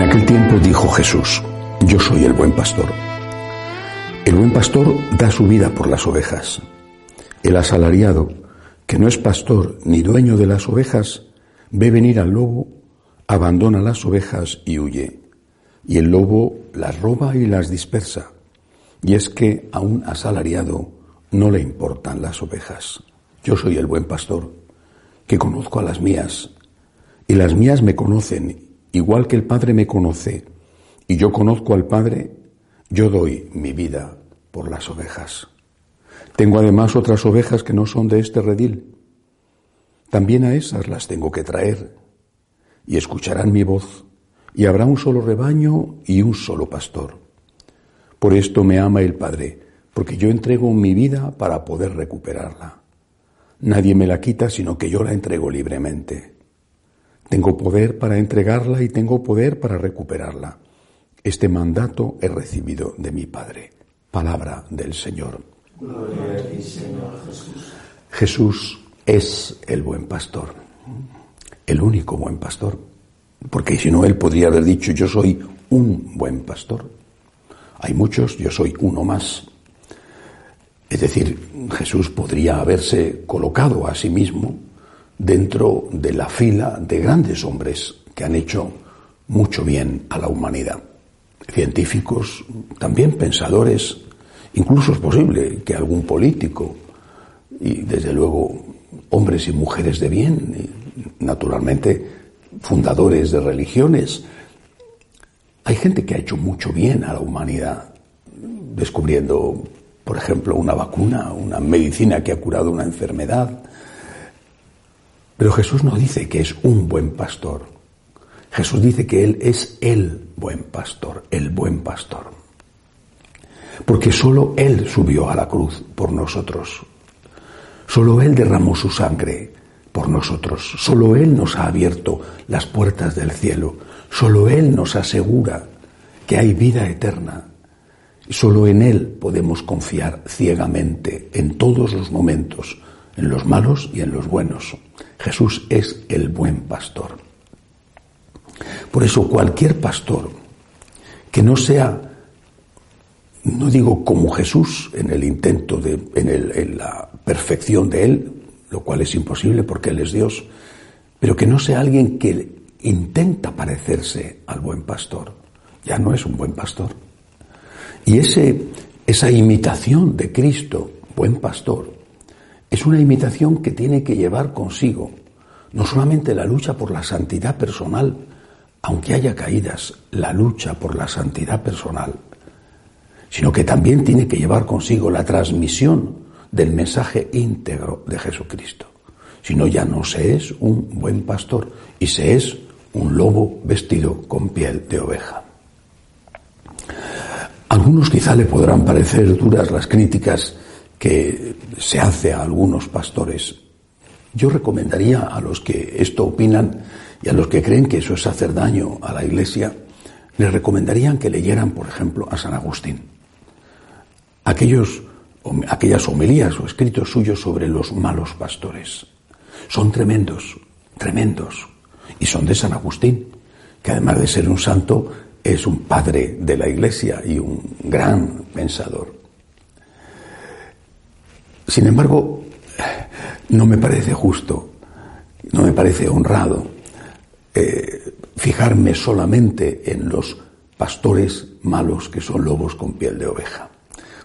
En aquel tiempo dijo Jesús, yo soy el buen pastor. El buen pastor da su vida por las ovejas. El asalariado, que no es pastor ni dueño de las ovejas, ve venir al lobo, abandona las ovejas y huye. Y el lobo las roba y las dispersa. Y es que a un asalariado no le importan las ovejas. Yo soy el buen pastor, que conozco a las mías, y las mías me conocen, igual que el Padre me conoce, y yo conozco al Padre, yo doy mi vida por las ovejas. Tengo además otras ovejas que no son de este redil. También a esas las tengo que traer, y escucharán mi voz, y habrá un solo rebaño y un solo pastor. Por esto me ama el Padre, porque yo entrego mi vida para poder recuperarla. Nadie me la quita, sino que yo la entrego libremente. Tengo poder para entregarla y tengo poder para recuperarla. Este mandato he recibido de mi Padre. Palabra del Señor. Gloria a ti, Señor Jesús. Jesús es el buen pastor, el único buen pastor, porque si no, él podría haber dicho, yo soy un buen pastor. Hay muchos, yo soy uno más. Es decir, Jesús podría haberse colocado a sí mismo dentro de la fila de grandes hombres que han hecho mucho bien a la humanidad. Científicos, también pensadores, incluso es posible que algún político y desde luego hombres y mujeres de bien, naturalmente fundadores de religiones. Hay gente que ha hecho mucho bien a la humanidad, descubriendo, por ejemplo, una vacuna, una medicina que ha curado una enfermedad, pero Jesús no dice que es un buen pastor. Jesús dice que Él es el buen pastor, el buen pastor. Porque solo Él subió a la cruz por nosotros. Solo Él derramó su sangre por nosotros. Solo Él nos ha abierto las puertas del cielo. Solo Él nos asegura que hay vida eterna. Solo en Él podemos confiar ciegamente en todos los momentos, en los malos y en los buenos. Jesús es el buen pastor. Por eso cualquier pastor que no sea, no digo como Jesús en el intento de, en, la perfección de Él, lo cual es imposible porque Él es Dios, pero que no sea alguien que intenta parecerse al buen pastor, ya no es un buen pastor. Y esa imitación de Cristo, buen pastor, es una imitación que tiene que llevar consigo no solamente la lucha por la santidad personal, aunque haya caídas, la lucha por la santidad personal, sino que también tiene que llevar consigo la transmisión del mensaje íntegro de Jesucristo. Si no, ya no se es un buen pastor y se es un lobo vestido con piel de oveja. algunos quizá le podrán parecer duras las críticas que se hace a algunos pastores. Yo recomendaría a los que esto opinan y a los que creen que eso es hacer daño a la Iglesia, les recomendarían que leyeran, por ejemplo, a San Agustín. Aquellos, aquellas homilías o escritos suyos sobre los malos pastores. Son tremendos, tremendos. Y son de San Agustín, que además de ser un santo, es un padre de la Iglesia y un gran pensador. Sin embargo, no me parece justo, no me parece honrado eh, fijarme solamente en los pastores malos que son lobos con piel de oveja.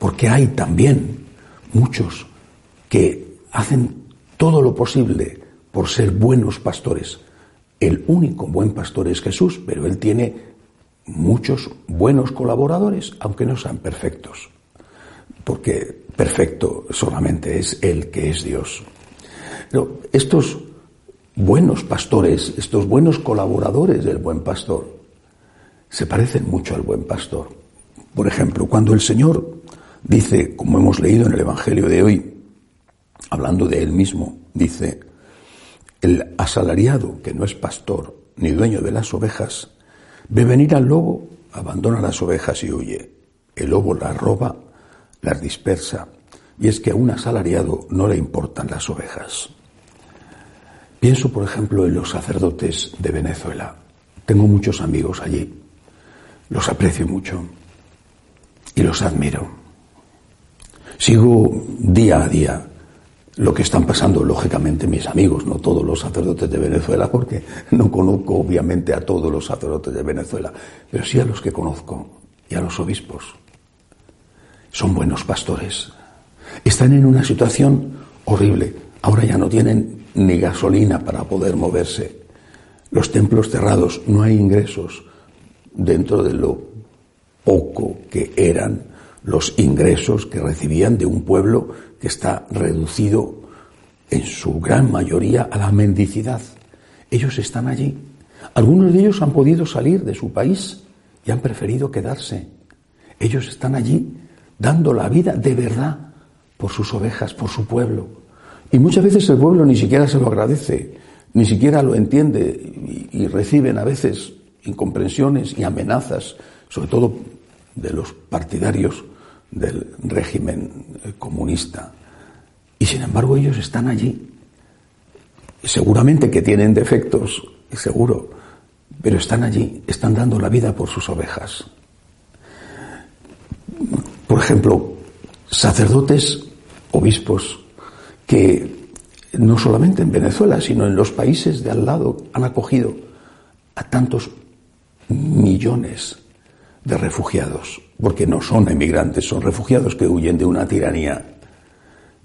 Porque hay también muchos que hacen todo lo posible por ser buenos pastores. El único buen pastor es Jesús, pero Él tiene muchos buenos colaboradores, aunque no sean perfectos. Porque perfecto solamente es el que es Dios. Pero estos buenos pastores, estos buenos colaboradores del buen pastor, se parecen mucho al buen pastor. Por ejemplo, cuando el Señor dice, como hemos leído en el Evangelio de hoy, hablando de Él mismo, dice, el asalariado que no es pastor ni dueño de las ovejas, ve venir al lobo, abandona las ovejas y huye. El lobo las roba las dispersa, y es que a un asalariado no le importan las ovejas. Pienso, por ejemplo, en los sacerdotes de Venezuela. Tengo muchos amigos allí. Los aprecio mucho y los admiro. Sigo día a día lo que están pasando, lógicamente, mis amigos, no todos los sacerdotes de Venezuela, porque no conozco obviamente a todos los sacerdotes de Venezuela, pero sí a los que conozco y a los obispos. Son buenos pastores. Están en una situación horrible. Ahora ya no tienen ni gasolina para poder moverse. Los templos cerrados, no hay ingresos dentro de lo poco que eran los ingresos que recibían de un pueblo que está reducido en su gran mayoría a la mendicidad. Ellos están allí. Algunos de ellos han podido salir de su país y han preferido quedarse. Ellos están allí dando la vida de verdad por sus ovejas, por su pueblo. Y muchas veces el pueblo ni siquiera se lo agradece, ni siquiera lo entiende y, reciben a veces incomprensiones y amenazas, sobre todo de los partidarios del régimen comunista. Y sin embargo ellos están allí. Seguramente que tienen defectos, seguro, pero están allí, están dando la vida por sus ovejas. Por ejemplo, sacerdotes, obispos, que no solamente en Venezuela, sino en los países de al lado han acogido a tantos millones de refugiados, porque no son emigrantes, son refugiados que huyen de una tiranía.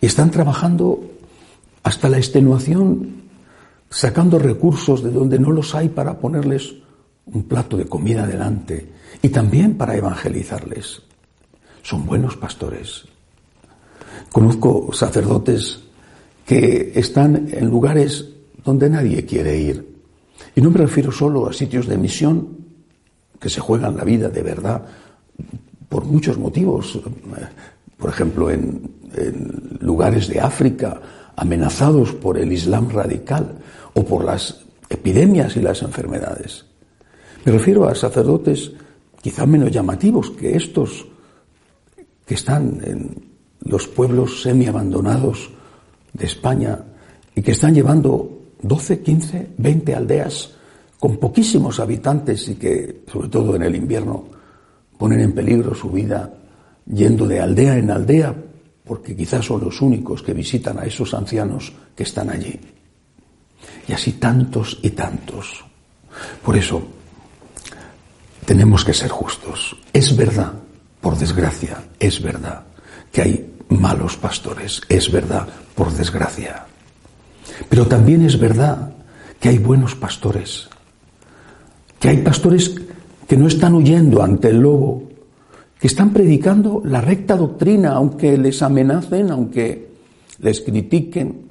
Y están trabajando hasta la extenuación, sacando recursos de donde no los hay para ponerles un plato de comida delante y también para evangelizarles. Son buenos pastores. Conozco sacerdotes que están en lugares donde nadie quiere ir. Y no me refiero solo a sitios de misión que se juegan la vida de verdad por muchos motivos. Por ejemplo, en, lugares de África amenazados por el Islam radical o por las epidemias y las enfermedades. Me refiero a sacerdotes quizá menos llamativos que estos que están en los pueblos semi-abandonados de España y que están llevando 12, 15, 20 aldeas con poquísimos habitantes y que, sobre todo en el invierno, ponen en peligro su vida yendo de aldea en aldea porque quizás son los únicos que visitan a esos ancianos que están allí. Y así tantos y tantos. Por eso, tenemos que ser justos. Es verdad, por desgracia, es verdad que hay malos pastores, es verdad, por desgracia. Pero también es verdad que hay buenos pastores, que hay pastores que no están huyendo ante el lobo, que están predicando la recta doctrina, aunque les amenacen, aunque les critiquen,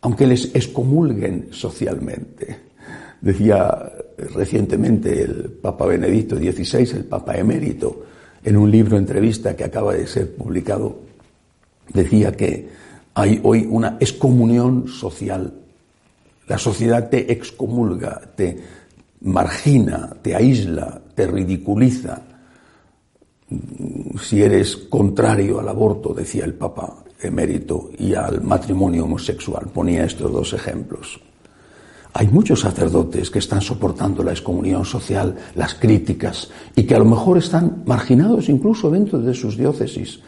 aunque les excomulguen socialmente. Decía recientemente el Papa Benedicto XVI, el Papa emérito, en un libro entrevista que acaba de ser publicado, decía que hay hoy una excomunión social. La sociedad te excomulga, te margina, te aísla, te ridiculiza. Si eres contrario al aborto, decía el Papa emérito, y al matrimonio homosexual, ponía estos dos ejemplos. Hay muchos sacerdotes que están soportando la excomunión social, las críticas, y que a lo mejor están marginados incluso dentro de sus diócesis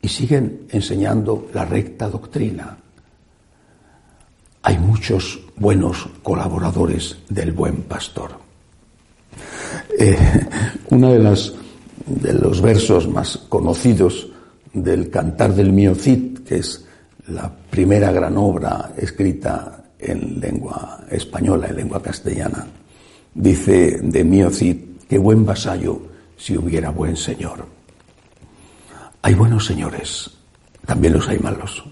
y siguen enseñando la recta doctrina. Hay muchos buenos colaboradores del buen pastor. Eh, uno de, las, de los versos más conocidos del Cantar del Mío Cid, que es la primera gran obra escrita en lengua española, en lengua castellana. Dice de Mío Cid, qué buen vasallo si hubiera buen señor. Hay buenos señores, también los hay malos,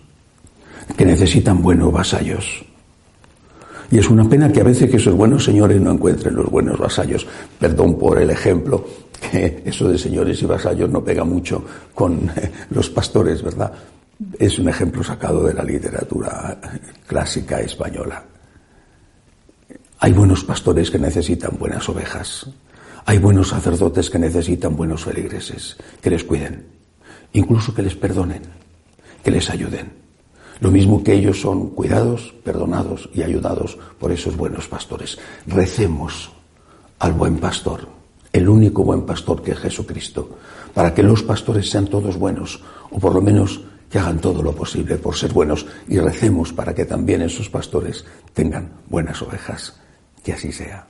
que necesitan buenos vasallos. Y es una pena que a veces que esos buenos señores no encuentren los buenos vasallos. Perdón por el ejemplo, que eso de señores y vasallos no pega mucho con los pastores, ¿verdad? Es un ejemplo sacado de la literatura clásica española. Hay buenos pastores que necesitan buenas ovejas. Hay buenos sacerdotes que necesitan buenos feligreses, que les cuiden, incluso que les perdonen, que les ayuden. Lo mismo que ellos son cuidados, perdonados y ayudados por esos buenos pastores. Recemos al buen pastor, el único buen pastor que es Jesucristo, para que los pastores sean todos buenos, o por lo menos que hagan todo lo posible por ser buenos, y recemos para que también esos pastores tengan buenas ovejas. Que así sea.